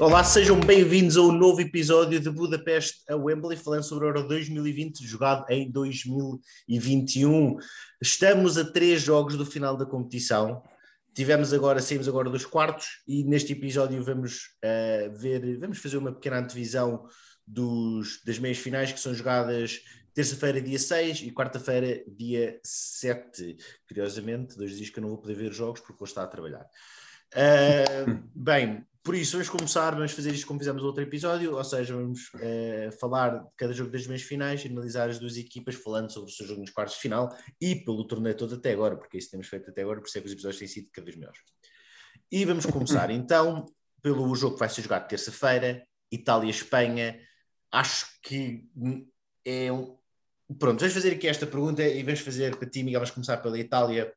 Olá, sejam bem-vindos a um novo episódio de Budapeste a Wembley, falando sobre o Euro 2020, jogado em 2021. Estamos a três jogos do final da competição. Tivemos agora, saímos agora dos quartos e neste episódio vamos uh, ver, vamos fazer uma pequena antevisão dos, das meias finais que são jogadas terça-feira, dia 6 e quarta-feira, dia 7. Curiosamente, dois dias que eu não vou poder ver jogos porque vou estar a trabalhar. Uh, bem, por isso, vamos começar, vamos fazer isto como fizemos no outro episódio, ou seja, vamos uh, falar de cada jogo das meias finais, analisar as duas equipas, falando sobre o seu jogo nos quartos de final e pelo torneio todo até agora, porque isso temos feito até agora, por isso é que os episódios têm sido cada vez melhores. E vamos começar então pelo jogo que vai ser jogado terça-feira, Itália-Espanha. Acho que é um. Pronto, vamos fazer aqui esta pergunta e vamos fazer para ti, Miguel, vamos começar pela Itália.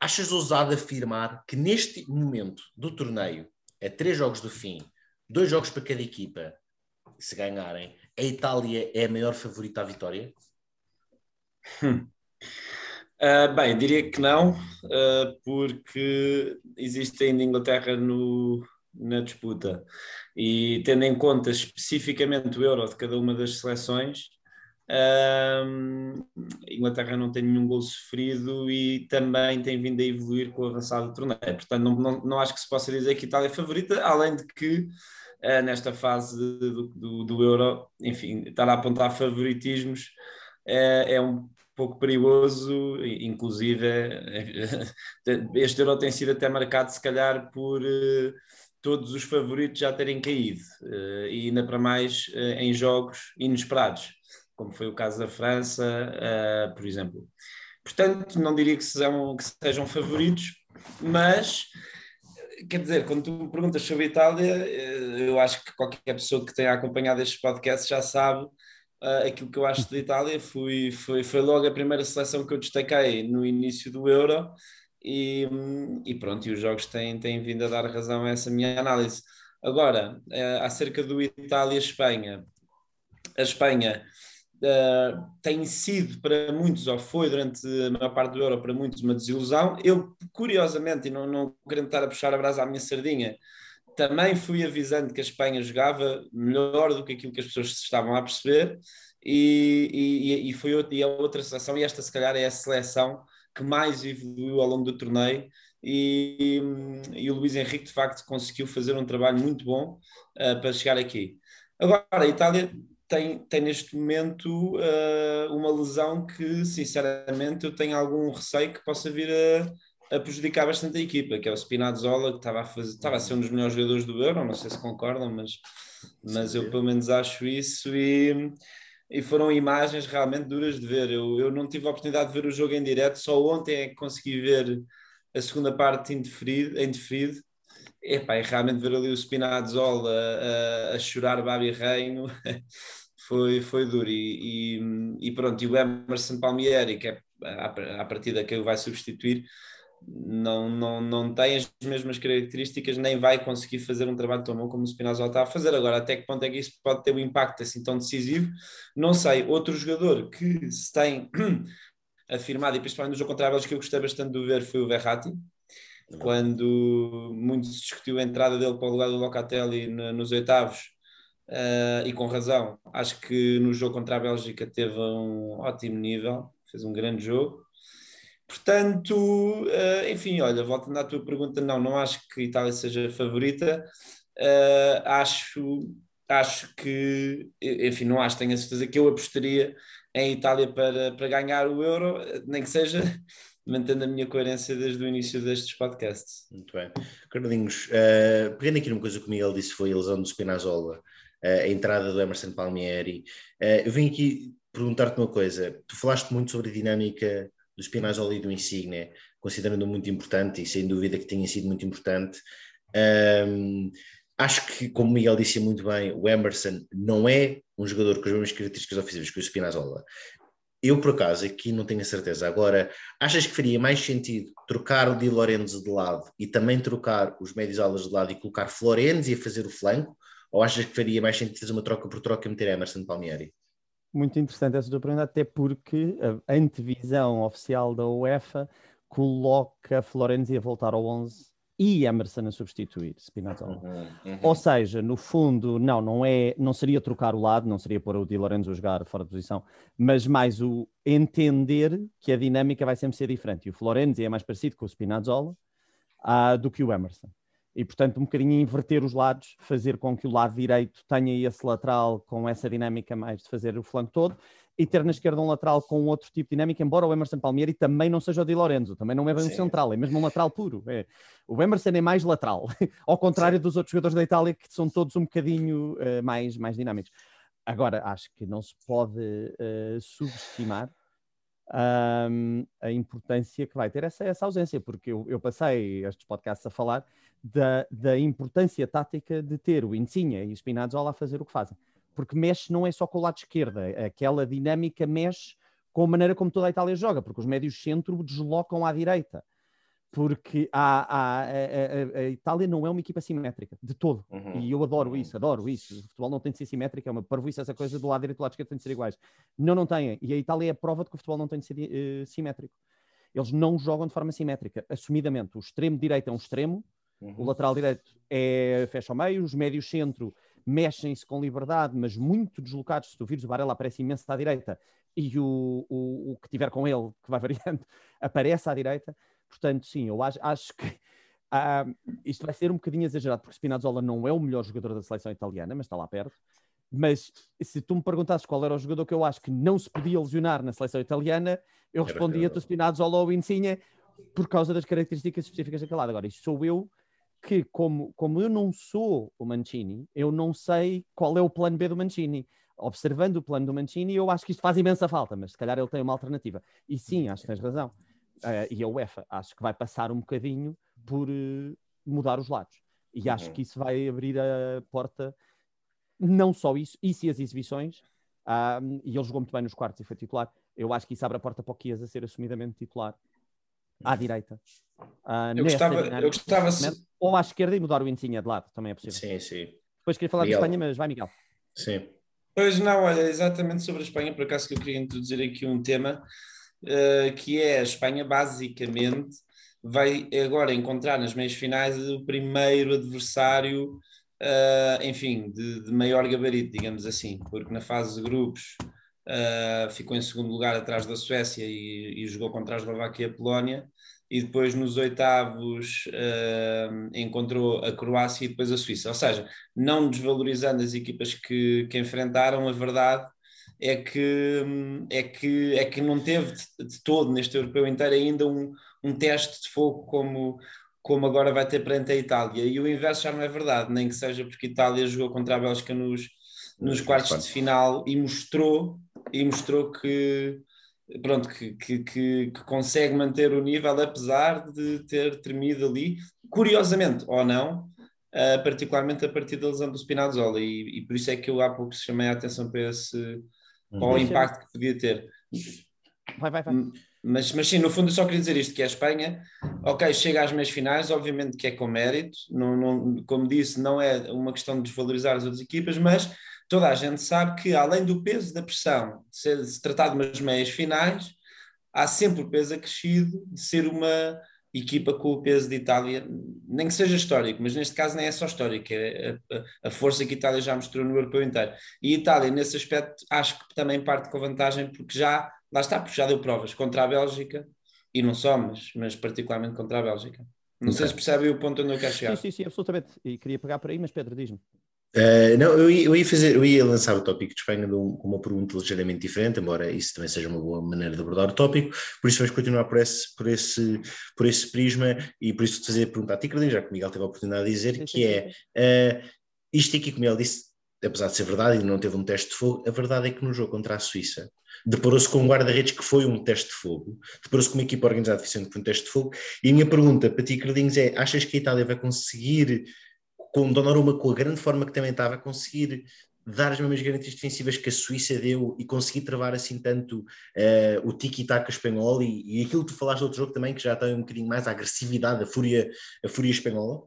Achas ousado afirmar que neste momento do torneio a três jogos do fim, dois jogos para cada equipa, se ganharem, a Itália é a maior favorita à vitória? Hum. Uh, bem, diria que não, uh, porque existe ainda Inglaterra no, na disputa. E tendo em conta especificamente o euro de cada uma das seleções, um, Inglaterra não tem nenhum gol sofrido e também tem vindo a evoluir com o avançado do torneio. Portanto, não, não, não acho que se possa dizer que a Itália é favorita, além de que uh, nesta fase do, do, do, Euro, enfim, estar a apontar favoritismos uh, é um pouco perigoso, inclusive este Euro tem sido até marcado se calhar por uh, todos os favoritos já terem caído e ainda para mais em jogos inesperados como foi o caso da França, uh, por exemplo. Portanto, não diria que sejam, que sejam favoritos, mas quer dizer, quando tu me perguntas sobre a Itália, eh, eu acho que qualquer pessoa que tenha acompanhado estes podcasts já sabe uh, aquilo que eu acho da Itália. Foi, foi, foi logo a primeira seleção que eu destaquei no início do Euro e, e pronto, e os jogos têm, têm vindo a dar razão a essa minha análise. Agora, uh, acerca do Itália-Espanha, a Espanha uh, tem sido para muitos, ou foi durante a maior parte do Euro, para muitos, uma desilusão. Eu, curiosamente, e não, não querendo estar a puxar a brasa à minha sardinha, também fui avisando que a Espanha jogava melhor do que aquilo que as pessoas se estavam a perceber, e, e, e foi outra, e a outra seleção, e esta se calhar é a seleção que mais evoluiu ao longo do torneio, e, e, o Luís Henrique de facto conseguiu fazer um trabalho muito bom uh, para chegar aqui. Agora, a Itália tem, tem neste momento uh, uma lesão que, sinceramente, eu tenho algum receio que possa vir a, a prejudicar bastante a equipa, que é o Spinazzola, que estava a, fazer, estava a ser um dos melhores jogadores do Euro, não sei se concordam, mas, mas eu pelo menos acho isso e, e foram imagens realmente duras de ver. Eu, eu não tive a oportunidade de ver o jogo em direto, só ontem é que consegui ver a segunda parte indeferido, indeferido Epá, e realmente ver ali o Spinazzola a, a, a chorar Babi Reino foi, foi duro. E, e, e, pronto, e o Emerson Palmieri, que é a, a partida que ele vai substituir, não, não, não tem as mesmas características, nem vai conseguir fazer um trabalho tão bom como o Spinazzola está a fazer. Agora, até que ponto é que isso pode ter um impacto assim tão decisivo? Não sei. Outro jogador que se tem afirmado, e principalmente no jogo contra a Bélgica, que eu gostei bastante de ver foi o Verratti, quando muito se discutiu a entrada dele para o lugar do Locatelli nos oitavos, uh, e com razão. Acho que no jogo contra a Bélgica teve um ótimo nível, fez um grande jogo. Portanto, uh, enfim, olha, voltando à tua pergunta, não, não acho que a Itália seja a favorita. Uh, acho, acho que, enfim, não acho, tenho a certeza que eu apostaria em Itália para, para ganhar o Euro, nem que seja mantendo a minha coerência desde o início destes podcasts. Muito bem. Carlinhos, uh, pegando aqui numa coisa que o Miguel disse, foi a lesão do Spinazzola a entrada do Emerson Palmieri. Eu vim aqui perguntar-te uma coisa. Tu falaste muito sobre a dinâmica do Spinazzola e do Insigne, considerando muito importante e sem dúvida que tenha sido muito importante. Um, acho que, como o Miguel disse muito bem, o Emerson não é um jogador com as mesmas características ofensivas que o Spinazzola. Eu, por acaso, aqui não tenho a certeza. Agora, achas que faria mais sentido trocar o Di Lorenzo de lado e também trocar os médios alas de lado e colocar Florenzi a fazer o flanco? Ou achas que faria mais sentido fazer uma troca por troca e meter Emerson Palmieri? Muito interessante essa tua pergunta, até porque a antevisão oficial da UEFA coloca Florenzi a voltar ao 11 e Emerson a substituir Spinazzola. Uhum, uhum. Ou seja, no fundo, não, não é, não seria trocar o lado, não seria pôr o Di Lorenzo a jogar fora de posição, mas mais o entender que a dinâmica vai sempre ser diferente. E o Florenzi é mais parecido com o Spinazzola uh, do que o Emerson. E, portanto, um bocadinho inverter os lados, fazer com que o lado direito tenha esse lateral com essa dinâmica mais de fazer o flanco todo e ter na esquerda um lateral com outro tipo de dinâmica, embora o Emerson Palmieri também não seja o Di Lorenzo, também não é bem um central, é mesmo um lateral puro. É. O Emerson é mais lateral, ao contrário Sim. dos outros jogadores da Itália que são todos um bocadinho uh, mais, mais dinâmicos. Agora, acho que não se pode uh, subestimar um, a importância que vai ter essa, essa ausência, porque eu, eu passei estes podcasts a falar da, da importância tática de ter o Insigne e o Spinazzola a fazer o que fazem porque mexe não é só com o lado esquerdo, aquela dinâmica mexe com a maneira como toda a Itália joga, porque os médios centro deslocam à direita. Porque a, a, a, a, Itália não é uma equipa simétrica, de todo. Uhum. E eu adoro isso, adoro isso. O futebol não tem de ser simétrico, é uma parvoíce essa coisa do lado direito e do lado esquerdo tem de ser iguais. Não, não tem. E a Itália é a prova de que o futebol não tem de ser uh, simétrico. Eles não jogam de forma simétrica, assumidamente. O extremo direito é um extremo, uhum. o lateral direito é fecha ao meio, os médios centro mexem-se com liberdade, mas muito deslocados. Se tu vires, o Varela aparece imenso à direita e o, o, o que tiver com ele, que vai variando, aparece à direita. Portanto, sim, eu acho, acho que uh, isto vai ser um bocadinho exagerado, porque Spinazzola não é o melhor jogador da seleção italiana, mas está lá perto. Mas se tu me perguntasses qual era o jogador que eu acho que não se podia lesionar na seleção italiana, eu respondia-te o Spinazzola ou o Insigne por causa das características específicas daquele lado. Agora, isto sou eu que, como, como eu não sou o Mancini, eu não sei qual é o plano B do Mancini. Observando o plano do Mancini, eu acho que isto faz imensa falta, mas se calhar ele tem uma alternativa. E sim, acho que tens razão. Uh, e a UEFA acho que vai passar um bocadinho por uh, mudar os lados. E acho uhum. que isso vai abrir a porta, não só isso, isso e as exibições. Uh, e ele jogou muito bem nos quartos e foi titular. Eu acho que isso abre a porta para o Kias a ser assumidamente titular à direita. Uh, eu, gostava, eu gostava se... Ou à esquerda e mudar o Insigne de lado, também é possível. Sim, sim. Depois queria falar Miguel. de Espanha, mas vai, Miguel. Sim. Pois não, olha, exatamente sobre a Espanha, por acaso que eu queria introduzir aqui um tema, uh, que é a Espanha basicamente vai agora encontrar nas meias finais o primeiro adversário, uh, enfim, de, de, maior gabarito, digamos assim, porque na fase de grupos uh, ficou em segundo lugar atrás da Suécia e, e jogou contra a Eslováquia e a Polónia, e depois nos oitavos uh, encontrou a Croácia e depois a Suíça. Ou seja, não desvalorizando as equipas que, que enfrentaram, a verdade é que, é que, é que não teve de, de todo neste europeu inteiro ainda um, um teste de fogo como, como agora vai ter perante a Itália. E o inverso já não é verdade, nem que seja porque a Itália jogou contra a Bélgica nos, nos quartos de final e mostrou, e mostrou que, pronto, que, que, que, que, consegue manter o nível apesar de ter tremido ali, curiosamente ou não, uh, particularmente a partir da lesão do Spinazzola e, e, por isso é que eu há pouco chamei a atenção para esse uhum. para o impacto que podia ter. Vai, vai, vai. Mas, mas sim, no fundo eu só queria dizer isto, que é a Espanha, ok, chega às meias finais, obviamente que é com mérito, não, não, como disse, não é uma questão de desvalorizar as outras equipas, mas toda a gente sabe que, além do peso da pressão de, ser, de se tratar de umas meias finais, há sempre o peso acrescido de ser uma equipa com o peso de Itália, nem que seja histórico, mas neste caso nem é só histórico, é a, a, força que a Itália já mostrou no europeu inteiro. E a Itália, nesse aspecto, acho que também parte com vantagem, porque já, lá está, porque já deu provas contra a Bélgica, e não só, mas, mas particularmente contra a Bélgica. Não okay. sei se percebe o ponto onde eu quero chegar. Sim, sim, sim, absolutamente. E queria pegar por aí, mas Pedro, diz-me. Uh, não, eu ia, eu ia, fazer, eu ia lançar o tópico de Espanha com uma pergunta ligeiramente diferente, embora isso também seja uma boa maneira de abordar o tópico, por isso vamos continuar por esse, por esse, por esse prisma e por isso fazer a pergunta a ti, já que o Miguel teve a oportunidade de dizer, que é uh, isto aqui, como ele disse, apesar de ser verdade e não teve um teste de fogo, a verdade é que no jogo contra a Suíça deparou-se com um guarda-redes que foi um teste de fogo, deparou-se com uma equipa organizada eficiente que foi um teste de fogo, e a minha pergunta para ti, Carlinhos, é: achas que a Itália vai conseguir com Donnarumma com a grande forma que também estava a conseguir dar as mesmas garantias defensivas que a Suíça deu e conseguir travar assim tanto uh, o tiki-taka espanhol e, e, aquilo que tu falaste do outro jogo também, que já tem um bocadinho mais a agressividade, a fúria, a fúria espanhola?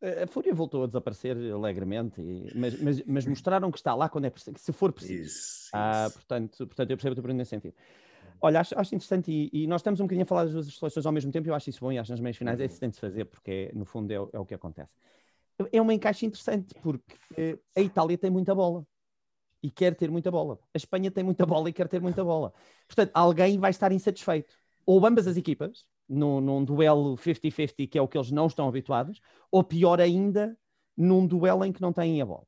A fúria voltou a desaparecer alegremente, mas, mas, mas, mostraram que está lá quando é preciso, se for preciso. Isso, ah, Portanto, portanto, eu percebo o teu nesse sentido. Olha, acho, acho interessante e, e, nós estamos um bocadinho a falar das duas seleções ao mesmo tempo e eu acho isso bom e acho nas meias finais é isso que tem de se fazer porque no fundo é, é, o que acontece. É uma encaixe interessante porque eh, a Itália tem muita bola e quer ter muita bola. A Espanha tem muita bola e quer ter muita bola. Portanto, alguém vai estar insatisfeito. Ou ambas as equipas, num, num duelo 50-50, que é o que eles não estão habituados, ou pior ainda, num duelo em que não têm a bola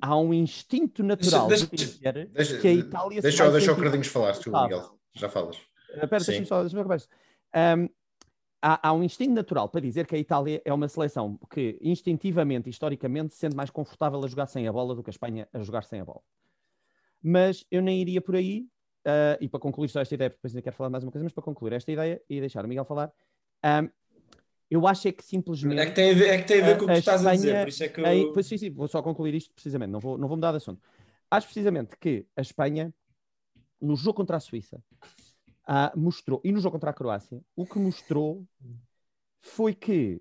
há um instinto natural deixa, de dizer deixa, que a Itália deixa, se deixa o Cardinhos falar, tu, Miguel, já falas. Espera, deixa-me só, deixa um, há, há um instinto natural para dizer que a Itália é uma seleção que instintivamente, historicamente, se sente mais confortável a jogar sem a bola do que a Espanha a jogar sem a bola. Mas eu nem iria por aí, uh, e para concluir só esta ideia, porque depois ainda quero falar mais uma coisa, mas para concluir esta ideia e deixar o Miguel falar, um, eu acho é que simplesmente. É que tem a ver, é que tem a ver com o que estás Espanha, a dizer, por isso é que eu. Aí, pois sim, sim, vou só concluir isto precisamente, não vou, não vou mudar de assunto. Acho precisamente que a Espanha, no jogo contra a Suíça, ah, mostrou, e no jogo contra a Croácia, o que mostrou foi que,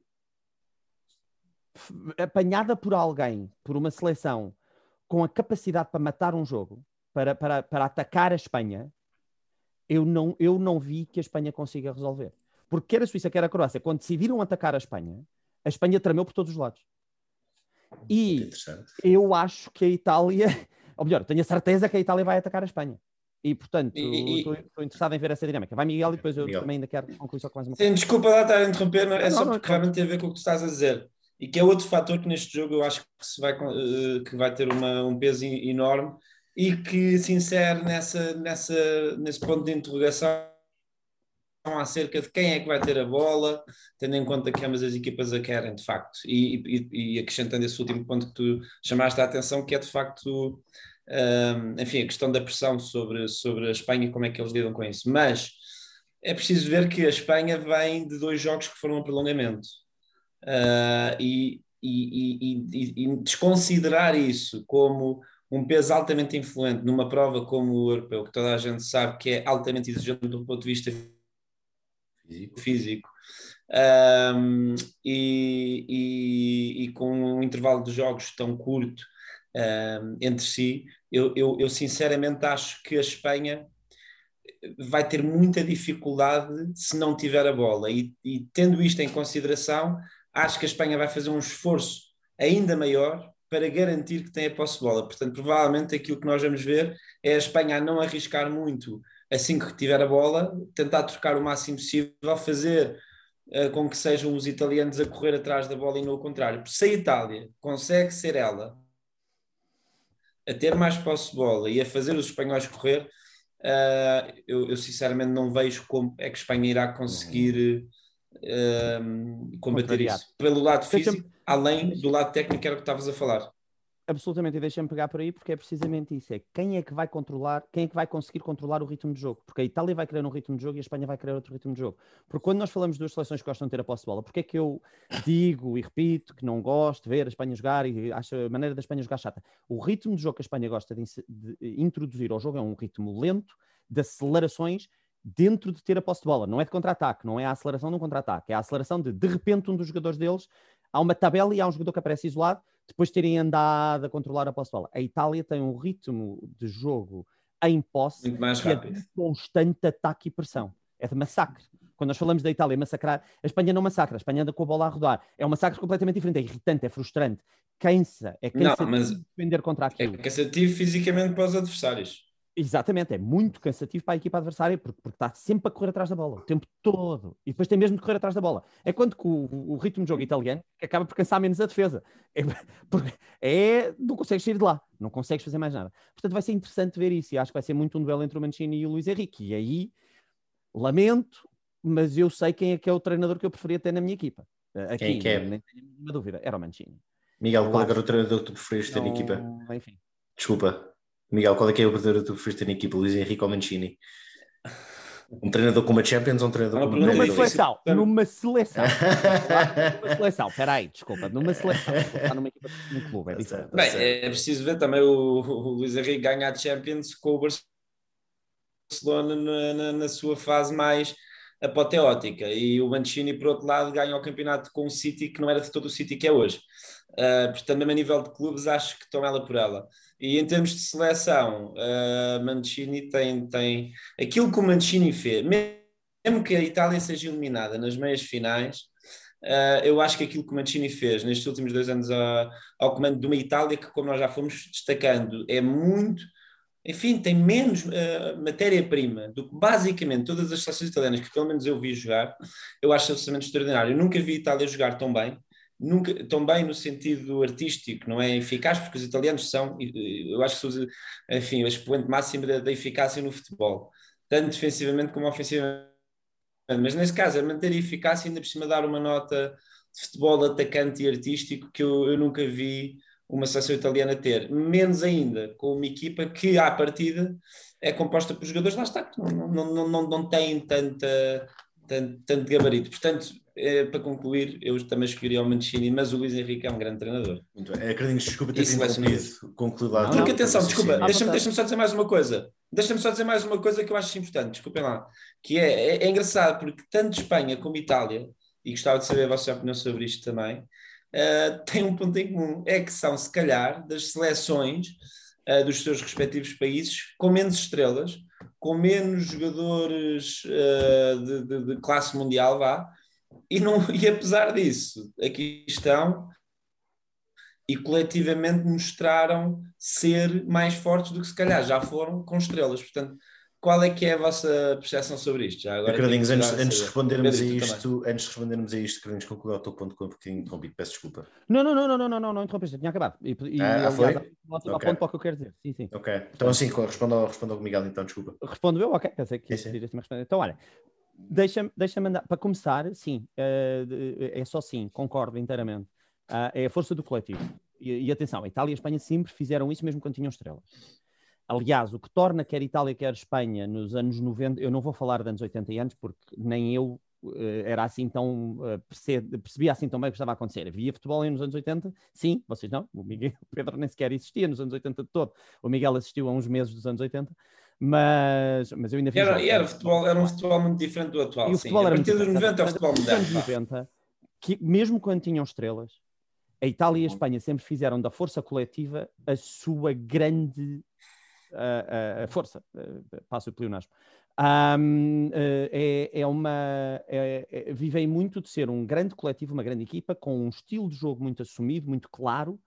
apanhada por alguém, por uma seleção com a capacidade para matar um jogo, para, para, para atacar a Espanha, eu não, eu não vi que a Espanha consiga resolver. Porque quer a Suíça, quer a Croácia, quando decidiram atacar a Espanha, a Espanha tremeu por todos os lados. E eu acho que a Itália, ou melhor, tenho a certeza que a Itália vai atacar a Espanha. E, portanto, estou interessado em ver essa dinâmica. Vai, Miguel, e depois eu Miguel. também ainda quero concluir só com mais uma coisa. Sim, desculpa lá estar a interromper, é não, só não, porque não, realmente tem a ver com o que tu estás a dizer. E que é outro fator que neste jogo eu acho que, se vai, eh, que vai ter uma, um peso enorme e que se insere nessa, nessa, nesse ponto de interrogação acerca de quem é que vai ter a bola, tendo em conta que ambas as equipas a querem, de facto. E, e, e acrescentando esse último ponto que tu chamaste a atenção, que é de facto, enfim, a questão da pressão sobre, sobre a Espanha e como é que eles lidam com isso. Mas é preciso ver que a Espanha vem de dois jogos que foram a prolongamento. Uh, e, e, e, desconsiderar isso como um peso altamente influente numa prova como o europeu, que toda a gente sabe que é altamente exigente do ponto de vista físico, físico. Um, e, e, e, com um intervalo de jogos tão curto entre si, eu, eu, eu, sinceramente acho que a Espanha vai ter muita dificuldade se não tiver a bola. E, e tendo isto em consideração, acho que a Espanha vai fazer um esforço ainda maior para garantir que tem a posse de bola. Portanto, provavelmente aquilo que nós vamos ver é a Espanha a não arriscar muito assim que tiver a bola, tentar trocar o máximo possível, fazer uh, com que sejam os italianos a correr atrás da bola e não o contrário. se a Itália consegue ser ela a ter mais posse de bola e a fazer os espanhóis correr, uh, eu, eu, sinceramente não vejo como é que a Espanha irá conseguir uh, combater isso. Pelo lado físico, além do lado técnico, era o que estavas a falar. Absolutamente, e deixa-me pegar por aí porque é precisamente isso: é quem é que vai controlar, quem é que vai conseguir controlar o ritmo de jogo? Porque a Itália vai querer um ritmo de jogo e a Espanha vai querer outro ritmo de jogo. Porque quando nós falamos de duas seleções que gostam de ter a posse de bola, porque é que eu digo e repito que não gosto de ver a Espanha jogar e acho a maneira da Espanha jogar chata? O ritmo de jogo que a Espanha gosta de, de introduzir ao jogo é um ritmo lento, de acelerações dentro de ter a posse de bola. Não é de contra-ataque, não é a aceleração de um contra-ataque, é a aceleração de, de repente, um dos jogadores deles há uma tabela e há um jogador que aparece isolado depois de terem andado a controlar a posse de bola. A Itália tem um ritmo de jogo em posse Muito mais que rápido. é de constante ataque e pressão. É de massacre. Quando nós falamos da Itália massacrar, a Espanha não massacra, a Espanha anda com a bola a rodar. É um massacre completamente diferente, é irritante, é frustrante, cansa, é cansativo não, mas defender contra aquilo. É cansativo fisicamente para os adversários. Exatamente, é muito cansativo para a equipa adversária porque, porque está sempre a correr atrás da bola, o tempo todo. E depois tem mesmo de correr atrás da bola. É quando que o, o ritmo de jogo italiano acaba por cansar menos a defesa. É, porque é, não consegues sair de lá, não consegues fazer mais nada. Portanto, vai ser interessante ver isso e acho que vai ser muito um duelo entre o Mancini e o Luís Henrique. E aí, lamento, mas eu sei quem é que é o treinador que eu preferia ter na minha equipa. Aqui, quem que é? Nem tenho nenhuma dúvida, era o Mancini. Miguel, qual é era o treinador que tu preferias ter na equipa? Enfim. Desculpa. Miguel, qual é que é o verdadeiro que tu preferes ter na equipa? Luís Henrique ou Mancini? Um treinador com uma Champions ou um treinador com uma Numa seleção, numa seleção. numa seleção, espera aí, desculpa, numa seleção. Está numa equipa num clube, é diferente. Bem, é preciso ver também o, o Luís Henrique ganhar a Champions com o Barcelona na, na, na, sua fase mais apoteótica. E o Mancini, por outro lado, ganha o campeonato com o City, que não era de todo o City que é hoje. Uh, portanto, mesmo a nível de clubes, acho que estão ela por ela. E em termos de seleção, uh, Mancini tem, tem aquilo que o Mancini fez, mesmo que a Itália seja eliminada nas meias finais, uh, eu acho que aquilo que o Mancini fez nestes últimos dois anos ao comando de uma Itália que, como nós já fomos destacando, é muito enfim, tem menos uh, matéria-prima do que basicamente todas as seleções italianas que pelo menos eu vi jogar, eu acho absolutamente extraordinário. Eu nunca vi a Itália jogar tão bem, nunca, tão bem no sentido artístico, não é eficaz, porque os italianos são, eu acho que são, enfim, o expoente máximo da, da eficácia no futebol, tanto defensivamente como ofensivamente. Mas nesse caso, é manter a eficácia ainda por cima dar uma nota de futebol atacante e artístico que eu, eu nunca vi uma seleção italiana ter, menos ainda com uma equipa que, à partida, é composta por jogadores, lá está, não, não, não, não têm tanta, tanto, tanto gabarito. Portanto, é, para concluir, eu também escolheria o Mancini, mas o Luís Henrique é um grande treinador. Muito bem. É, Carlinhos, desculpa ter interrompido. Concluí lá. Porque, atenção, desculpa, deixa-me deixa só dizer mais uma coisa. Deixa-me só dizer mais uma coisa que eu acho importante, desculpem lá. Que é, é, é engraçado, porque tanto Espanha como Itália, e gostava de saber a vossa opinião sobre isto também, uh, têm um ponto em comum, é que são, se calhar, das seleções uh, dos seus respectivos países com menos estrelas, com menos jogadores uh, de, de, de, classe mundial, vá, e, não, e apesar disso, aqui estão e coletivamente mostraram ser mais fortes do que se calhar já foram com estrelas. Portanto, qual é que é a vossa percepção sobre isto? Já agora Carlinhos, antes, antes, de respondermos a isto, antes de respondermos a isto, Carlinhos, conclui o teu ponto com porque interrompido, peço desculpa. Não, não, não, não, não, não, não, não interrompeste, tinha acabado. E, e ah, aliás, foi? Okay. ponto para o que eu quero dizer. Sim, sim. Ok, então assim, responda ao, responda ao Miguel então, desculpa. Respondo eu? Ok, pensei que sim, sim. responder. Então, olha, deixa-me deixa para começar, sim, uh, é só sim, concordo inteiramente. Uh, é a força do coletivo. E, e atenção, a Itália e a Espanha sempre fizeram isso mesmo quando tinham estrelas. Aliás, o que torna quer Itália, quer Espanha nos anos 90, eu não vou falar de anos 80 e antes, porque nem eu uh, era assim tão, uh, percebia assim tão bem o que estava a acontecer. Havia futebol nos anos 80? Sim, vocês não. O, Miguel, o Pedro nem sequer existia nos anos 80 de todo. O Miguel assistiu a uns meses dos anos 80. Mas, mas eu ainda fiz. Era, era, futebol, era um futebol muito diferente do atual. E o futebol sim. era a partir dos 90 é o futebol moderno. Nos 90, que, mesmo quando tinham estrelas, a Itália e a Espanha sempre fizeram da força coletiva a sua grande a, a, força, passo o pleonasmo. Um, é, é, uma. É, é, vivem muito de ser um grande coletivo, uma grande equipa, com um estilo de jogo muito assumido, muito claro,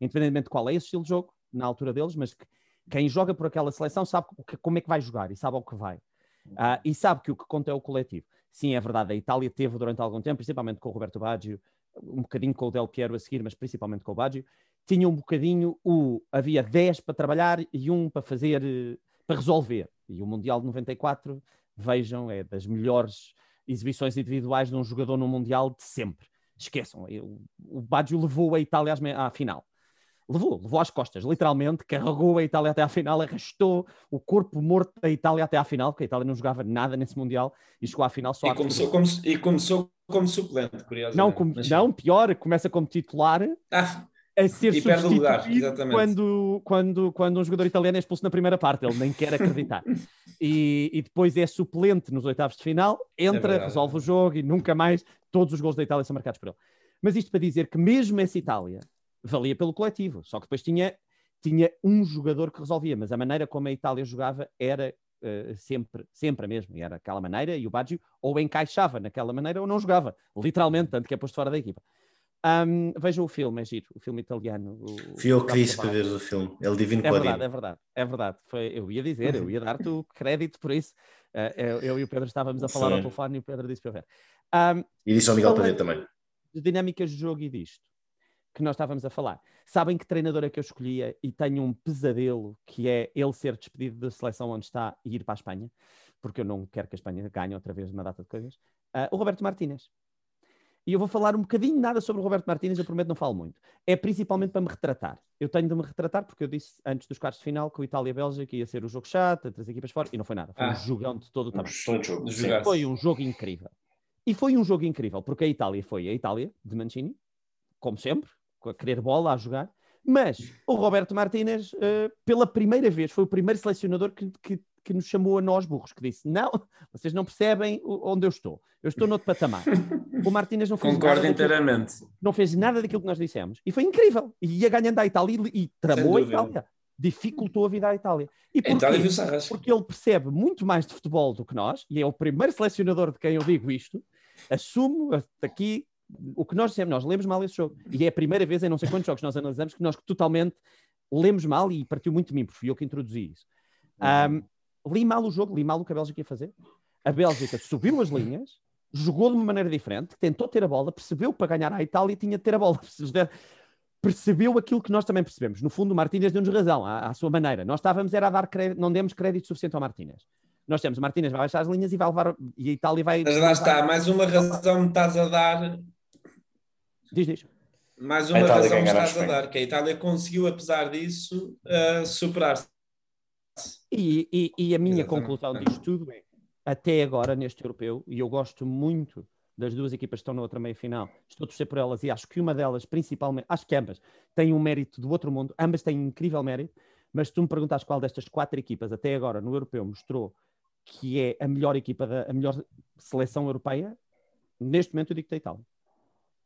independentemente de qual é esse estilo de jogo, na altura deles, mas que, quem joga por aquela seleção sabe como é que vai jogar e sabe ao que vai. Uh, e sabe que o que conta é o coletivo. Sim, é verdade, a Itália teve durante algum tempo, principalmente com o Roberto Baggio, um bocadinho com o Del Piero a seguir, mas principalmente com o Baggio, tinha um bocadinho o havia 10 para trabalhar e um para fazer para resolver. E o Mundial de 94, vejam, é das melhores exibições individuais de um jogador no Mundial de sempre. Esqueçam, eu, o Baggio levou a Itália à final. Levou, levou às costas, literalmente, carregou a Itália até à final, arrastou o corpo morto da Itália até à final, porque a Itália não jogava nada nesse Mundial e chegou à final só e começou, como, e começou como suplente, curiosamente. Não, como, não, pior, começa como titular. Ah, a ser e substituído lugar, quando, quando, quando um jogador italiano é expulso na primeira parte, ele nem quer acreditar. e, e depois é suplente nos oitavos de final, entra, é resolve o jogo e nunca mais todos os gols da Itália são marcados por ele. Mas isto para dizer que mesmo essa Itália valia pelo coletivo, só que depois tinha, tinha um jogador que resolvia, mas a maneira como a Itália jogava era Uh, sempre, sempre a mesma, e era aquela maneira, e o Baggio ou encaixava naquela maneira ou não jogava, literalmente, tanto que é posto fora da equipa. Um, vejam o filme, é giro, o filme italiano. O, Fui eu que disse para ver o filme, ele Divino É verdade, é verdade, é verdade. Foi, eu ia dizer, eu ia dar-te o crédito por isso. Uh, eu, eu, e o Pedro estávamos a falar Sim. ao telefone e o Pedro disse para eu ver. Um, e disse ao Miguel para ver também. De dinâmicas de jogo e disto que nós estávamos a falar. Sabem que treinador é que eu escolhia e tenho um pesadelo que é ele ser despedido da seleção onde está e ir para a Espanha, porque eu não quero que a Espanha ganhe outra vez uma data de coisas. Uh, o Roberto Martínez. E eu vou falar um bocadinho nada sobre o Roberto Martínez, eu prometo não falo muito. É principalmente para me retratar. Eu tenho de me retratar porque eu disse antes dos quartos de final que o Itália-Bélgica ia ser o jogo chato, as equipas fora, e não foi nada. Foi ah, um jogão de todo o tamanho. Um foi um jogo incrível. E foi um jogo incrível, porque a Itália foi a Itália, de Mancini, como sempre, a querer bola, a jogar. Mas o Roberto Martínez, uh, pela primeira vez, foi o primeiro selecionador que, que que nos chamou a nós burros, que disse: Não, vocês não percebem onde eu estou. Eu estou noutro patamar. O Martínez não fez Concordo nada inteiramente. Daquilo, não fez nada daquilo que nós dissemos. E foi incrível. E ia ganhando a Itália e, e tramou a Itália. Dificultou a vida à Itália. E porquê? Itália Porque ele percebe muito mais de futebol do que nós, e é o primeiro selecionador de quem eu digo isto. Assumo aqui o que nós dissemos, nós lemos mal esse jogo. E é a primeira vez em não sei quantos jogos nós analisamos que nós totalmente lemos mal e partiu muito de mim, porque fui eu que introduzi isso. Um, li mal o jogo, li mal o que a Bélgica ia fazer. A Bélgica subiu as linhas, jogou de uma maneira diferente, tentou ter a bola, percebeu que para ganhar a Itália tinha de ter a bola. Percebeu aquilo que nós também percebemos. No fundo, o Martínez deu-nos razão, à, à, sua maneira. Nós estávamos era a dar crédito, não demos crédito suficiente ao Martínez. Nós temos, Martínez vai baixar as linhas e vai levar, e a Itália vai... Mas lá está, mais uma razão me estás a dar... Diz, diz. Mais uma razão me estás a dar, que a Itália conseguiu, apesar disso, uh, superar-se. E, e, e, a minha Exatamente. conclusão disto tudo é, até agora neste europeu, e eu gosto muito das duas equipas que estão na outra meia-final, estou a torcer por elas e acho que uma delas, principalmente, acho que ambas, tem um mérito do outro mundo, ambas têm um incrível mérito, mas se tu me perguntas qual destas quatro equipas até agora no europeu mostrou que é a melhor equipa, da, a melhor seleção europeia, neste momento eu digo que é a Itália.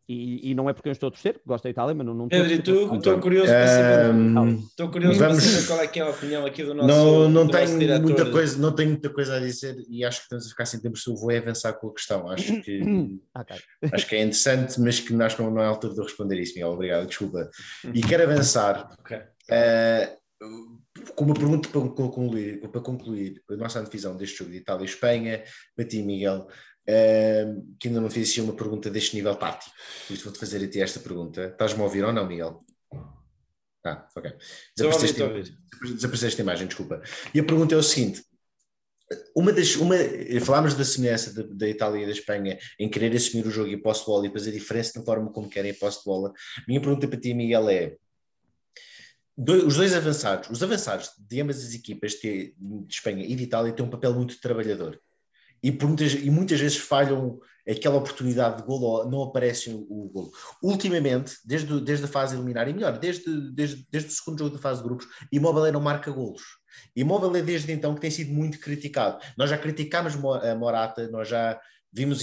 E, e, não é porque eu estou a torcer, gosto da Itália, mas não, não Pedro, e tu, estou curioso para saber, estou curioso vamos, para saber qual é que é a opinião aqui do nosso Não, não do tenho nosso muita coisa, não tenho muita coisa a dizer e acho que estamos a ficar sem tempo, se eu vou avançar com a questão. Acho que, okay. acho que é interessante, mas que acho que não, não é a altura de eu responder isso, Miguel. Obrigado, desculpa. E quero avançar okay. uh, com uma pergunta para concluir, para concluir a nossa divisão deste jogo de Itália e Espanha, para ti, Miguel uh, que ainda não fiz assim uma pergunta deste nível tático. Por isso vou-te fazer a ti esta pergunta. Estás-me a ouvir ou não, Miguel? Ah, ok. Desapareceste, desapareceste a imagem, desculpa. E a pergunta é o seguinte: uma das, uma, falámos da semelhança da, Itália e da Espanha em querer assumir o jogo e posse de bola e fazer diferença na forma como querem a posse de bola. Minha pergunta para ti, Miguel, é: os dois avançados, os avançados de ambas as equipas de, de Espanha e de Itália têm um papel muito trabalhador e, muitas, e muitas vezes falham aquela oportunidade de golo, não aparece o, golo. Ultimamente, desde, desde a fase eliminar, e melhor, desde, desde, desde o segundo jogo da fase de grupos, Immobile não marca golos. Immobile desde então que tem sido muito criticado. Nós já criticámos a Morata, nós já vimos,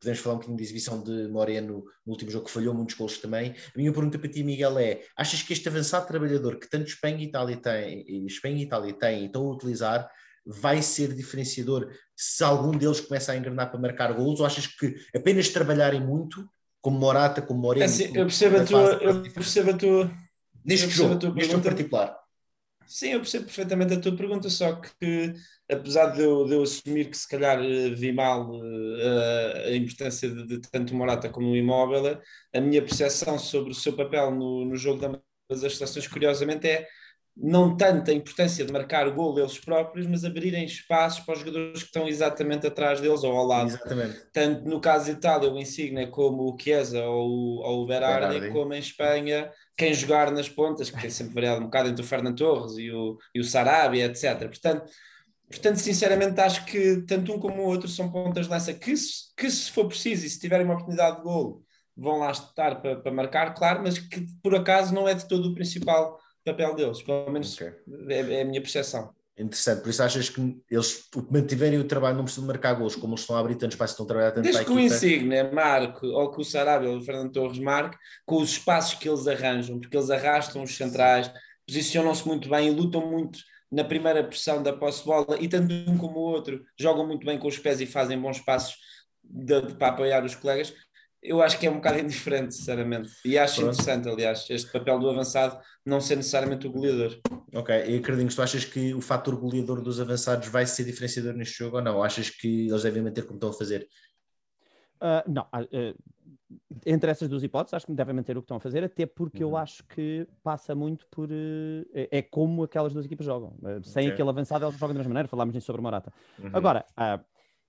podemos falar um bocadinho de exibição de Moreno no último jogo que falhou muitos golos também. A minha pergunta para ti, Miguel, é: achas que este avançado trabalhador que tanto Espanha e Itália têm, Espanha e Itália têm e estão a utilizar, vai ser diferenciador se algum deles começa a engrenar para marcar golos? Ou achas que apenas trabalharem muito, como Morata, como Moreno... É assim, eu, percebo a tua, eu percebo a tua... Neste jogo, neste jogo particular. Sim, eu percebo perfeitamente a tua pergunta, só que apesar de eu, de eu assumir que se calhar eh, vi mal uh, a importância de, de, tanto Morata como o Imóvel, a minha percepção sobre o seu papel no, no jogo das estações, curiosamente, é não tanto a importância de marcar o gol deles próprios, mas abrirem espaços para os jogadores que estão exatamente atrás deles ou ao lado. Exatamente. Tanto no caso de Itália, o Insigne como o Chiesa ou, ou o Berardi, Berardi, como em Espanha, quem jogar nas pontas, que tem sempre variado um bocado entre o Fernando Torres e o, e o Sarabia, etc. Portanto, portanto, sinceramente, acho que tanto um como o outro são pontas de lança que, se, que se for preciso e se tiverem uma oportunidade de golo, vão lá estar para, para marcar, claro, mas que por acaso não é de todo o principal papel deles, pelo menos okay. é, é, a minha percepção. Interessante, por isso achas que eles mantiverem o trabalho, não precisam marcar gols, como eles estão a abrir tanto espaço, estão a trabalhar tanto Desde que o Insigne marque, ou que o Sarabia ou o Fernando Torres marque, com os espaços que eles arranjam, porque eles arrastam os centrais, posicionam-se muito bem e lutam muito na primeira pressão da posse de bola, e tanto um como o outro jogam muito bem com os pés e fazem bons passos de, de, para apoiar os colegas eu acho que é um bocado indiferente, sinceramente. E acho Pronto. interessante, aliás, este papel do avançado não ser necessariamente o goleador. Ok, e Cardinhos, tu achas que o fator goleador dos avançados vai ser diferenciador neste jogo ou não? Achas que eles devem manter como estão a fazer? Uh, não, uh, entre essas duas hipóteses, acho que devem manter o que estão a fazer, até porque uhum. eu acho que passa muito por. Uh, é, como aquelas duas equipas jogam. sem okay. aquele avançado, eles jogam da mesma maneira. Falámos nisso sobre o Morata. Uhum. Agora,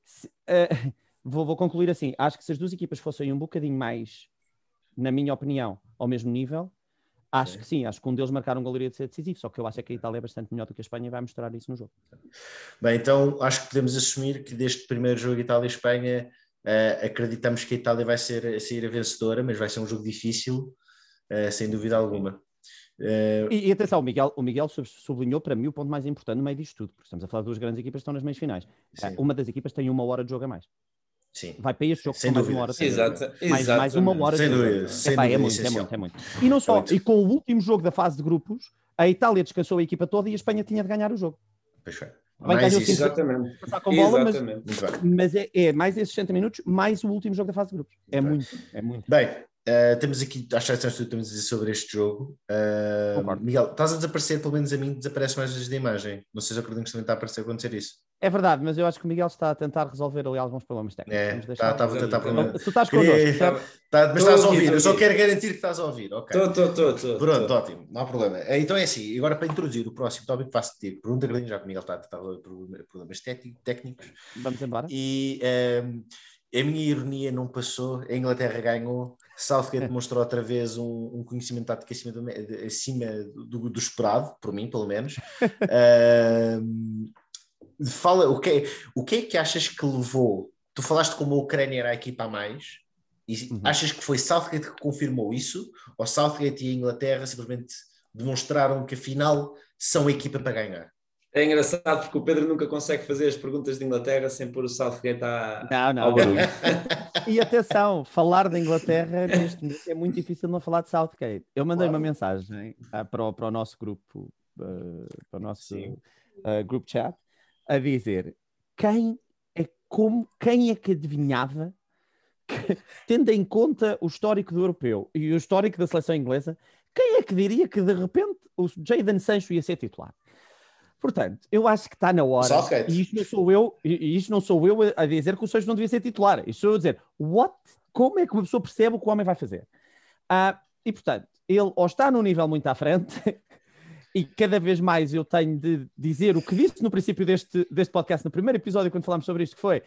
se, vou, vou, concluir assim: acho que se as duas equipas fossem um bocadinho mais, na minha opinião, ao mesmo nível, acho sim. que sim, acho que um deles marcar um galeria de ser decisivo. Só que eu acho é que a Itália é bastante melhor do que a Espanha e vai mostrar isso no jogo. Bem, então acho que podemos assumir que deste primeiro jogo Itália-Espanha. Uh, acreditamos que a Itália vai ser, a sair a vencedora, mas vai ser um jogo difícil, uh, sem dúvida alguma. Uh... E, e, atenção, o Miguel, o Miguel sublinhou para mim o ponto mais importante no meio disto tudo, porque estamos a falar de duas grandes equipas que estão nas meias finais. Sim. Uma das equipas tem uma hora de jogo a mais. Sim. Vai para este jogo Sem mais uma hora. Exato. Mais, mais uma hora. Sem dúvida. Sem Epá, é, muito, é muito, é muito. E não só, e com o último jogo da fase de grupos, a Itália descansou a equipa toda e a Espanha tinha de ganhar o jogo. Bem, mais isso. Exatamente. Com bola, Exatamente. Mas, mas é, é, mais esses 60 minutos, mais o último jogo da fase de grupos. É muito, é muito. Bem, uh, temos aqui, acho que tu temos a dizer sobre este jogo. Uh, Miguel, estás a desaparecer, pelo menos a mim, desaparece mais vezes da imagem. Não sei se acredito que também está a aparecer acontecer isso. É verdade, mas eu acho que o Miguel está a tentar resolver ali alguns problemas técnicos. É, está, está a tentar problemas. Tu estás connosco. Tá, mas estás a ouvir, eu só quero garantir que estás a ouvir. Estou, estou, estou. Pronto, tô. ótimo, não há problema. Eh, então é assim, agora para introduzir o próximo tópico, faço de ti pergunta grande, já que o Miguel está a tentar problemas técnicos. Vamos embora. E um, ehm, a minha ironia não passou, a Inglaterra ganhou, Southgate mostrou outra vez um, um conhecimento tático acima, do, acima do, do, esperado, por mim, pelo menos. uh, fala, o que, o que é que achas que levou? Tu falaste como a Ucrânia era a equipa a mais, e uhum. achas que foi Southgate que confirmou isso? Ou Southgate e a Inglaterra simplesmente demonstraram que afinal são a equipa para ganhar? É engraçado porque o Pedro nunca consegue fazer as perguntas de Inglaterra sem pôr o Southgate à, não, não. ao barulho. e atenção, falar da Inglaterra neste momento é muito difícil não falar de Southgate. Eu mandei claro. uma mensagem uh, para, o, para o nosso grupo, uh, para o nosso uh, grupo chat, a dizer quem é como, quem é que adivinhava que, tendo em conta o histórico do europeu e o histórico da seleção inglesa, quem é que diria que de repente o Jadon Sancho ia ser titular? Portanto, eu acho que está na hora. E isto não sou eu, e isto não sou eu a dizer que o Sancho não devia ser titular. Isto sou eu a dizer, what? Como é que uma pessoa percebe o que o homem vai fazer? Uh, e portanto, ele ou está num nível muito à frente, e cada vez mais eu tenho de dizer o que disse no princípio deste, deste podcast, no primeiro episódio, quando falámos sobre isto, que foi: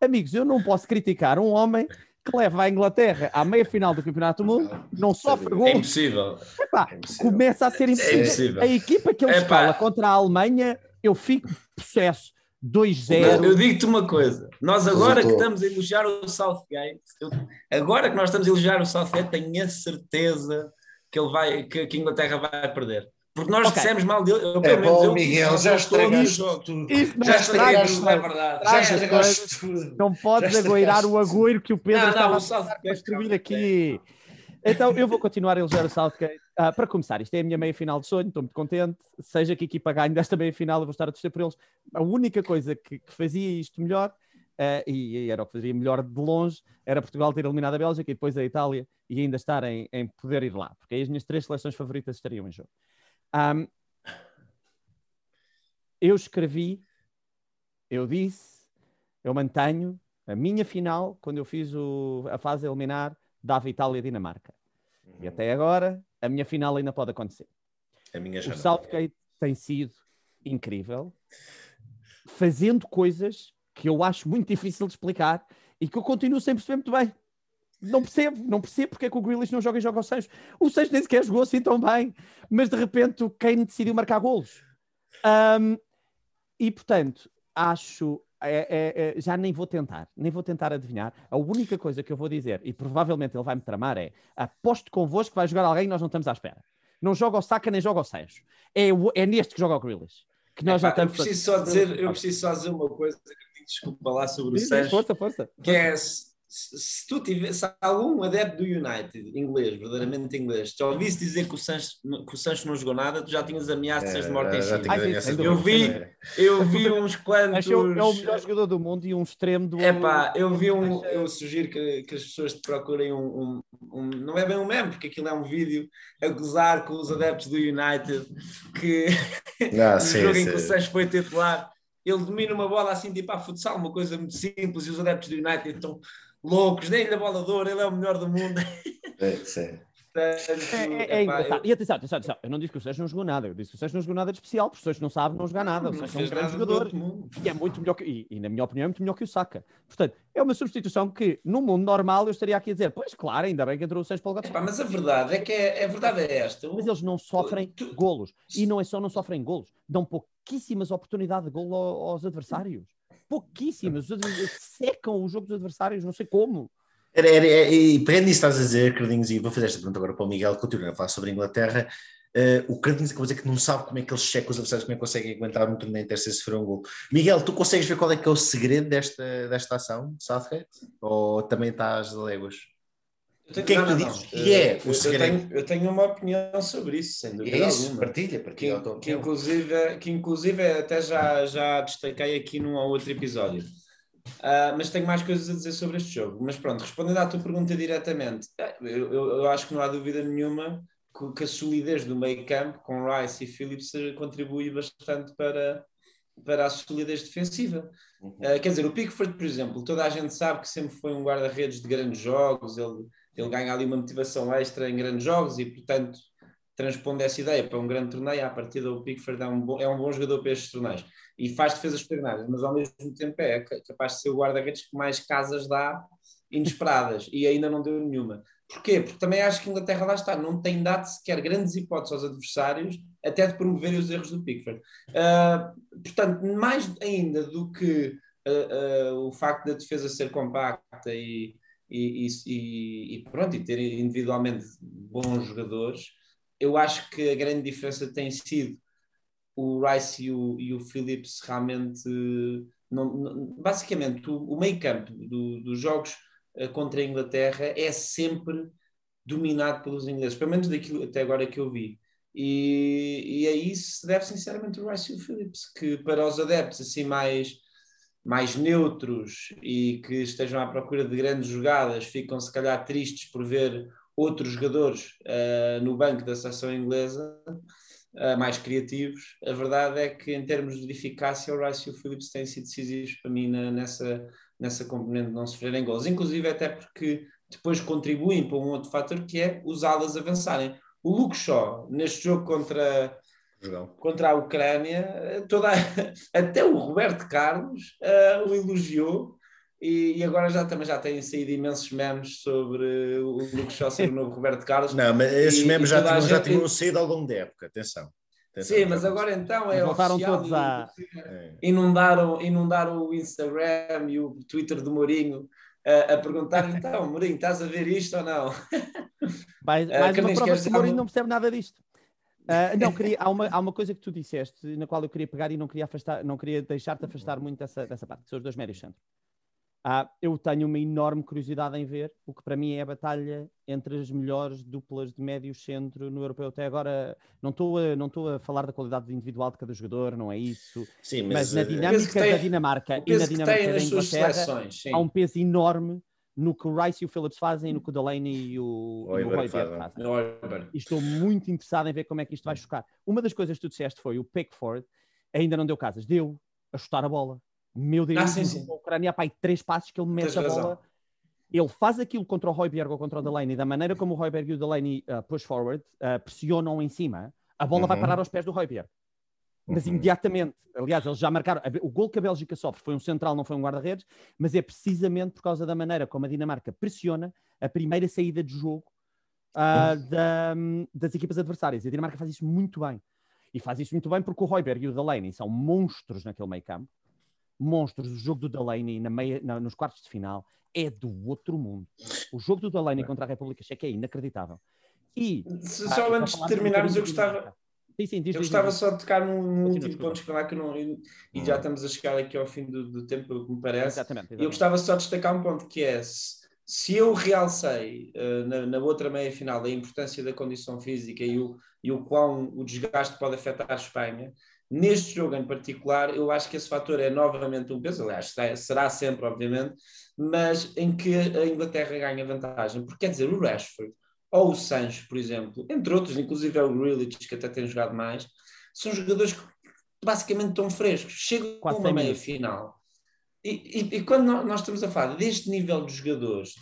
amigos, eu não posso criticar um homem que leva a Inglaterra à meia final do Campeonato do Mundo, não sofre gols. É impossível. Epá, é impossível. Começa a ser impossível. É impossível. A equipa que ele Epá. escala contra a Alemanha, eu fico processo 2-0. Eu digo-te uma coisa: nós agora que estamos a elogiar o Southgate, eu, agora que nós estamos a elogiar o Southgate, tenho a certeza que, ele vai, que, que a Inglaterra vai perder. Porque nós okay. dissemos mal dele. Eu, é bom, eu, Miguel, já estragaste tudo. Já estragaste tudo, é verdade. Já estragaste tudo. Não podes agoirar o agoiro que o Pedro não, estava não, a construir aqui. Então, eu vou continuar a elogiar o Southgate. Uh, para começar, isto é a minha meia-final de sonho, estou muito contente. Seja que a equipa ganhe desta meia-final, eu vou estar a torcer por eles. A única coisa que, que fazia isto melhor, uh, e, e, era o que fazia melhor de longe, era Portugal ter eliminado a Bélgica e depois a Itália e ainda estar em, em poder ir lá, porque aí as minhas três seleções favoritas estariam em jogo. Um, eu escrevi, eu disse, eu mantenho a minha final quando eu fiz o, a fase eliminar dava Itália-Dinamarca. Uhum. E até agora a minha final ainda pode acontecer. A minha o Southgate tem sido incrível, fazendo coisas que eu acho muito difícil de explicar e que eu continuo sem perceber muito bem. Não percebo, não percebo porque é que o Grealish não joga e joga ao Sancho. O Sancho nem sequer jogou assim tão bem, mas de repente o Kane decidiu marcar golos. Um, e portanto, acho. É, é, é, já nem vou tentar, nem vou tentar adivinhar. A única coisa que eu vou dizer, e provavelmente ele vai me tramar, é aposto convosco que vai jogar alguém e nós não estamos à espera. Não joga o Saka nem joga o Sancho. É, é neste que joga o Grealish. Que nós já estamos eu preciso, só dizer, eu preciso só dizer uma coisa desculpa lá sobre o Sancho. Força, força. Que é se, tu tivesse algum adepto do United, inglês, verdadeiramente inglês, te ouvisse dizer que o, Sancho, que o Sancho não jogou nada, tu já tinhas ameaças é, de morte em cima. Eu vi, eu vi uns quantos. é o melhor jogador do mundo e um extremo do. É pá, eu vi um. Eu sugiro que, que as pessoas te procurem um, um, um, Não é bem um meme, porque aquilo é um vídeo a gozar com os adeptos do United que. Não, no sim, jogo sim. em que o Sancho foi titular. Ele domina uma bola assim, tipo a futsal, uma coisa muito simples, e os adeptos do United estão loucos, nem-lhe a bola de ouro, ele é o melhor do mundo. É, sim. Portanto, é, é, é engraçado. Eu... E atenção, atenção, atenção, eu não disse que o Sérgio não jogou nada, eu disse que o Sérgio não jogou nada de especial, porque o Sérgio não sabe não jogar nada. O Sérgio é um grande jogador e é muito melhor que, e, e, na minha opinião, é muito melhor que o Saka. Portanto, é uma substituição que, no mundo normal, eu estaria aqui a dizer, pois claro, ainda bem que entrou o Sérgio para o gato. Mas a verdade é que é, a verdade é esta. Mas eles não sofrem tu... golos. E não é só não sofrem golos, dão pouquíssimas oportunidades de golo aos adversários. Pouquíssimas. Secam o jogo dos adversários, não sei como. Era, era, e pegando nisso estás a dizer, Cardinhos, e vou fazer esta pergunta agora para o Miguel, continuando a falar sobre a Inglaterra, Uh, o Cardinals acabou de dizer que não sabe como é que eles checam os adversários, como é que conseguem aguentar um torneio inteiro sem sofrer um gol. Miguel, tu consegues ver qual é que é o segredo desta, desta ação, Southgate? Ou também estás de léguas? O que é que tu dizes que é o segredo? Eu tenho, eu tenho, uma opinião sobre isso, sem dúvida é isso, alguma. Partilha, partilha. Que, que, inclusive, que inclusive até já, já destaquei aqui num ou outro episódio. Uh, mas tenho mais coisas a dizer sobre este jogo. Mas pronto, respondendo à tua pergunta diretamente, é, eu, eu, eu acho que não há dúvida nenhuma que a solidez do meio campo com Rice e Phillips contribui bastante para, para a solidez defensiva. Uhum. Uh, quer dizer, o Pickford, por exemplo, toda a gente sabe que sempre foi um guarda-redes de grandes jogos, ele, ele ganha ali uma motivação extra em grandes jogos e, portanto, transpondo essa ideia para um grande torneio, a partir do Pickford é um bom, é um bom jogador para estes torneios e faz defesas extraordinárias, mas ao mesmo tempo é capaz de ser o guarda-redes que mais casas dá inesperadas e ainda não deu nenhuma. Porquê? Porque também acho que a Inglaterra lá está, não tem dado sequer grandes hipóteses aos adversários até de promoverem os erros do Pickford. Uh, portanto, mais ainda do que uh, uh, o facto da defesa ser compacta e, e, e, e, pronto, e ter individualmente bons jogadores, eu acho que a grande diferença tem sido o Rice e o, e o Phillips realmente. Não, não, basicamente, o, o meio campo do, dos jogos eh, contra a Inglaterra é sempre dominado pelos ingleses, pelo menos daquilo até agora que eu vi. E, e a isso se deve sinceramente o Rice e o Phillips, que para os adeptos assim mais, mais neutros e que estejam à procura de grandes jogadas, ficam se calhar tristes por ver outros jogadores uh, no banco da seleção inglesa, uh, mais criativos. A verdade é que em termos de eficácia o Rice e o Phillips têm sido decisivos para mim na, nessa, nessa componente de não sofrerem gols, inclusive até porque depois contribuem para um outro fator que é os alas avançarem. O Luke Shaw, neste jogo contra, contra a Ucrânia, toda a, até o Roberto Carlos uh, o elogiou e, e, agora já, também já têm saído imensos memes sobre o Shaw ser o novo Roberto Carlos. Não, mas esses e, memes já, tinham, já tinham saído ao longo da época, atenção. Sim, mas agora então é Voltaram oficial todos a... inundaram, inundaram o Instagram e o Twitter do Mourinho a, a perguntar então, Mourinho, estás a ver isto ou não? Mais, mais uh, uma prova que o Mourinho não percebe nada disto. Uh, não, queria, há, uma, há uma coisa que tu disseste na qual eu queria pegar e não queria, afastar, não queria deixar-te afastar muito dessa, dessa parte, que são os dois médios centros. Ah, eu tenho uma enorme curiosidade em ver o que para mim é a batalha entre as melhores duplas de médio centro no europeu até agora. Não estou a, não estou a falar da qualidade individual de cada jogador, não é isso. Sim, mas, mas na eh, dinâmica tem, da Dinamarca e na dinâmica da Inglaterra há um peso enorme no que o Rice e o Phillips fazem e no que o Delaney e o, Roy fazem. E estou muito interessado em ver como é que isto vai chocar. Uma das coisas que tu disseste foi o Pickford ainda não deu casas, deu a chutar a bola meu Deus, ah, sim, sim. a Ucrânia, pá, três passos que ele mete a bola. Ele faz aquilo contra o Royberg ou contra o Delaney, da maneira como o Royberg e o Delaney uh, push forward, uh, pressionam em cima, a bola uhum. vai parar aos pés do Royberg. Mas uhum. imediatamente, aliás, eles já marcaram. O gol que a Bélgica sofre foi um central, não foi um guarda-redes, mas é precisamente por causa da maneira como a Dinamarca pressiona a primeira saída de jogo uh, da, das equipas adversárias. E a Dinamarca faz isso muito bem. E faz isso muito bem porque o Royberg e o Delaney são monstros naquele meio campo monstros. O jogo do Delaney na meia, na, nos quartos de final é do outro mundo. O jogo do Delaney contra a República Checa é inacreditável. E, só ah, antes de terminarmos, eu gostava. Sim, sim, diz, eu gostava diz, só de tocar num último ponto que que não, e, e, já hum. estamos a chegar aqui ao fim do, do tempo, que me parece. Exatamente, exatamente. Eu gostava só de destacar um ponto que é se, se eu realcei uh, na, na, outra meia final a importância da condição física e o, e o quão o desgaste pode afetar a Espanha, Neste jogo em particular, eu acho que esse fator é novamente um peso, aliás, será sempre, obviamente, mas em que a Inglaterra ganha vantagem. Porque quer dizer, o Rashford ou o Sancho, por exemplo, entre outros, inclusive é o Grealish, que até tem jogado mais, são jogadores que basicamente estão frescos, chegam a uma meia final. E, e, e, quando nós estamos a falar deste nível de jogadores,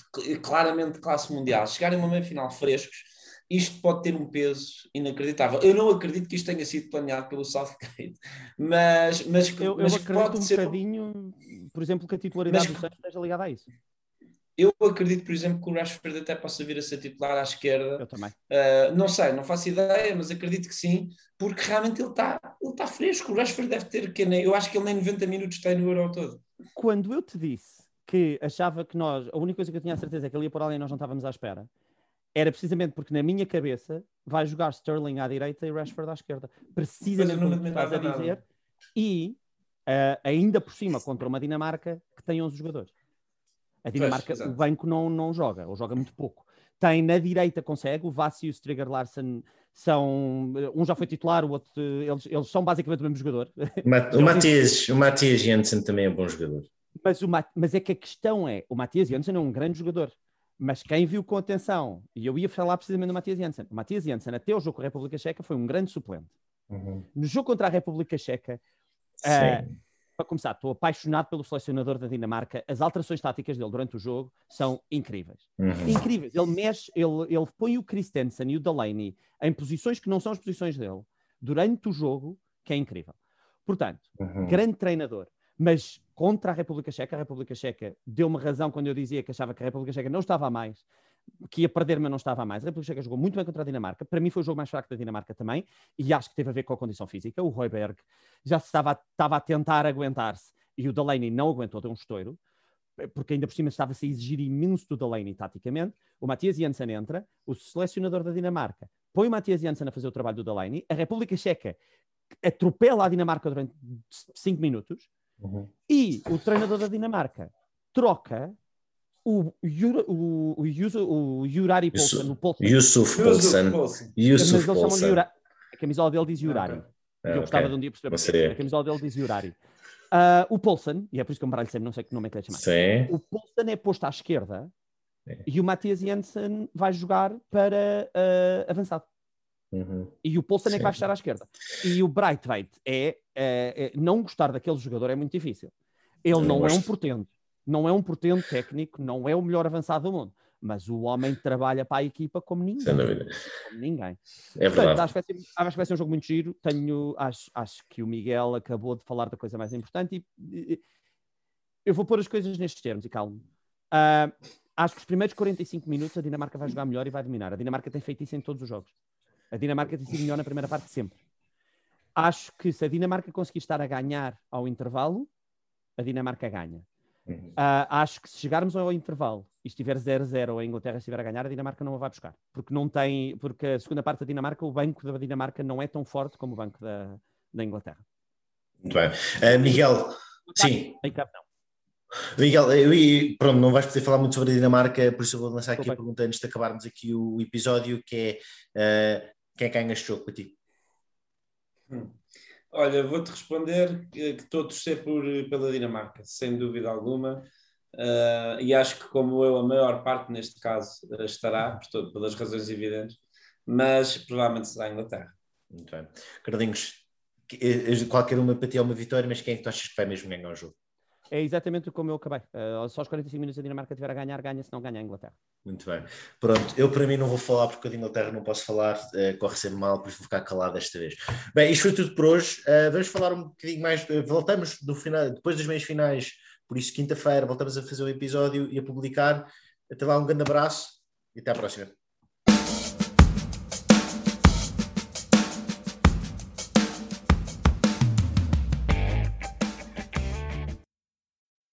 claramente de classe mundial, chegarem a uma meia final frescos, isto pode ter um peso inacreditável. Eu não acredito que isto tenha sido planeado pelo Southgate, mas, mas, eu, mas eu acredito pode um ser... bocadinho, por exemplo, que a titularidade mas, do Santos esteja ligada a isso. Eu acredito, por exemplo, que o Rashford até possa vir a ser titular à esquerda. Eu também. Uh, não sei, não faço ideia, mas acredito que sim, porque realmente ele está ele tá fresco. O Rashford deve ter que eu acho que ele nem 90 minutos tem no Euro todo. Quando eu te disse que achava que nós, a única coisa que eu tinha a certeza é que ele ia por ali e nós não estávamos à espera, era precisamente porque na minha cabeça vai jogar Sterling à direita e Rashford à esquerda. Precisamente como estás a dizer. Nada. E uh, ainda por cima contra uma Dinamarca que tem 11 jogadores. A Dinamarca, pois, o banco não, não joga, ou joga muito pouco. Tem na direita, consegue, o Vassi e o Striger Larsen são. Um já foi titular, o outro. Eles, eles são basicamente o mesmo jogador. O Matias, o Matias Jensen também é um bom jogador. Mas, o, mas é que a questão é: o Matias Jensen é um grande jogador. Mas quem viu com atenção, e eu ia falar precisamente do Matias Jensen, o Matias Jensen, até o jogo com a República Checa, foi um grande suplente. Uhum. No jogo contra a República Checa, uh, para começar, estou apaixonado pelo selecionador da Dinamarca. As alterações táticas dele durante o jogo são incríveis. Uhum. Incríveis. Ele mexe, ele, ele põe o Christensen e o Delaney em posições que não são as posições dele durante o jogo, que é incrível. Portanto, uhum. grande treinador. Mas contra a República Checa, a República Checa deu-me razão quando eu dizia que achava que a República Checa não estava a mais, que ia perder, mas não estava mais. A República Checa jogou muito bem contra a Dinamarca. Para mim foi o jogo mais fraco da Dinamarca também, e acho que teve a ver com a condição física. O Royberg já estava, estava a tentar aguentar-se, e o Delaney não aguentou, deu um estouro, porque ainda por cima estava-se a exigir imenso do Delaney taticamente. O Matias Janssen entra, o selecionador da Dinamarca põe o Matias Janssen a fazer o trabalho do Delaney, a República Checa atropela a Dinamarca durante 5 minutos, uhum. e o treinador da Dinamarca troca o, o, o, o, Yurari Polsen. Yusuf Polsen. Yusuf. A camisola dele diz Yurari. Okay. Eu gostava okay. de um dia perceber. A camisola dele diz Yurari. Uh, o Polsen, e é por isso que eu me baralho sempre, não sei que nome é que lhe chamar. Sim. O Polsen é posto à esquerda Sim. e o Matias Jensen vai jogar para uh, avançado. Uhum. E o Polsen é que vai estar à esquerda. E o Breitweit é, é, é, não gostar daquele jogador é muito difícil. Ele não, não é um portento não é um portento técnico, não é o melhor avançado do mundo, mas o homem trabalha para a equipa como ninguém. Sem dúvida. Como ninguém. É Portanto, verdade. Acho que, ser, acho que, vai ser, um jogo muito giro. Tenho, acho, acho que o Miguel acabou de falar da coisa mais importante e, e eu vou pôr as coisas nestes termos e calmo. Uh, acho que os primeiros 45 minutos a Dinamarca vai jogar melhor e vai dominar. A Dinamarca tem feito isso em todos os jogos. A Dinamarca tem sido melhor na primeira parte sempre. Acho que se a Dinamarca conseguir estar a ganhar ao intervalo, a Dinamarca ganha. Uh, acho que se chegarmos ao intervalo e estiver 0-0 ou a Inglaterra estiver a ganhar, a Dinamarca não a vai buscar. Porque não tem, porque a segunda parte da Dinamarca, o banco da Dinamarca não é tão forte como o banco da, da Inglaterra. Muito bem. Uh, Miguel, sim. Miguel, eu, pronto, não vais poder falar muito sobre a Dinamarca, por isso eu vou lançar aqui a pergunta antes de acabarmos aqui o episódio, que é uh, quem é que ganha este jogo para ti? Hum. Olha, vou-te responder que, estou a torcer por, pela Dinamarca, sem dúvida alguma. Uh, e acho que, como eu, a maior parte neste caso uh, estará, por todo, pelas razões evidentes, mas provavelmente será a Inglaterra. Muito bem. Carlinhos, eh, qualquer uma para ti é uma vitória, mas quem é que tu achas que vai mesmo ganhar o jogo? É exatamente como eu acabei. Uh, só aos 45 minutos a Dinamarca tiver a ganhar, ganha, se não ganha a Inglaterra. Muito bem. Pronto, eu para mim não vou falar porque a Inglaterra não posso falar, uh, corre sempre mal, por isso vou ficar calado desta vez. Bem, isto foi tudo por hoje. Uh, vamos falar um bocadinho mais. voltamos do final, depois das meias finais, por isso, quinta-feira, voltamos a fazer um episódio e a publicar. Até lá, um grande abraço e até à próxima.